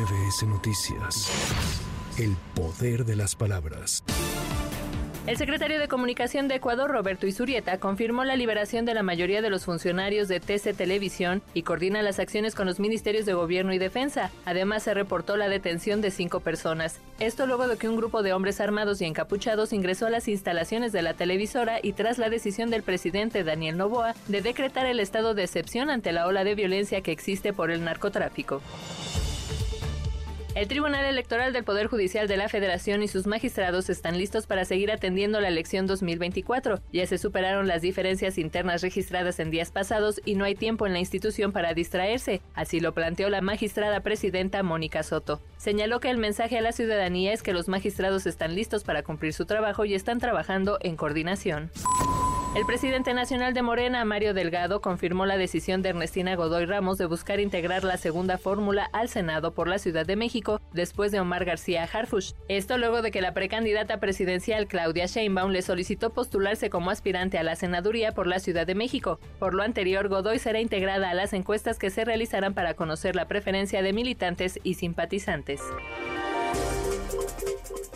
MBS Noticias. El poder de las palabras. El secretario de Comunicación de Ecuador, Roberto Isurieta, confirmó la liberación de la mayoría de los funcionarios de TC Televisión y coordina las acciones con los ministerios de Gobierno y Defensa. Además, se reportó la detención de cinco personas. Esto luego de que un grupo de hombres armados y encapuchados ingresó a las instalaciones de la televisora y tras la decisión del presidente Daniel Novoa de decretar el estado de excepción ante la ola de violencia que existe por el narcotráfico. El Tribunal Electoral del Poder Judicial de la Federación y sus magistrados están listos para seguir atendiendo la elección 2024. Ya se superaron las diferencias internas registradas en días pasados y no hay tiempo en la institución para distraerse. Así lo planteó la magistrada presidenta Mónica Soto. Señaló que el mensaje a la ciudadanía es que los magistrados están listos para cumplir su trabajo y están trabajando en coordinación. El presidente nacional de Morena, Mario Delgado, confirmó la decisión de Ernestina Godoy Ramos de buscar integrar la segunda fórmula al Senado por la Ciudad de México después de Omar García Harfush. Esto luego de que la precandidata presidencial Claudia Sheinbaum le solicitó postularse como aspirante a la senaduría por la Ciudad de México. Por lo anterior, Godoy será integrada a las encuestas que se realizarán para conocer la preferencia de militantes y simpatizantes.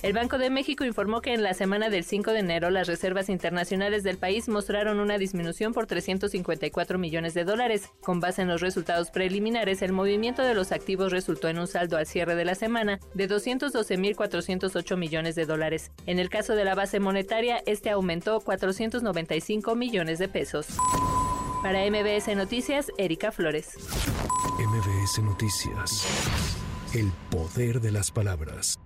El Banco de México informó que en la semana del 5 de enero las reservas internacionales del país mostraron una disminución por 354 millones de dólares. Con base en los resultados preliminares, el movimiento de los activos resultó en un saldo al cierre de la semana de 212.408 millones de dólares. En el caso de la base monetaria, este aumentó 495 millones de pesos. Para MBS Noticias, Erika Flores. MBS Noticias. El poder de las palabras.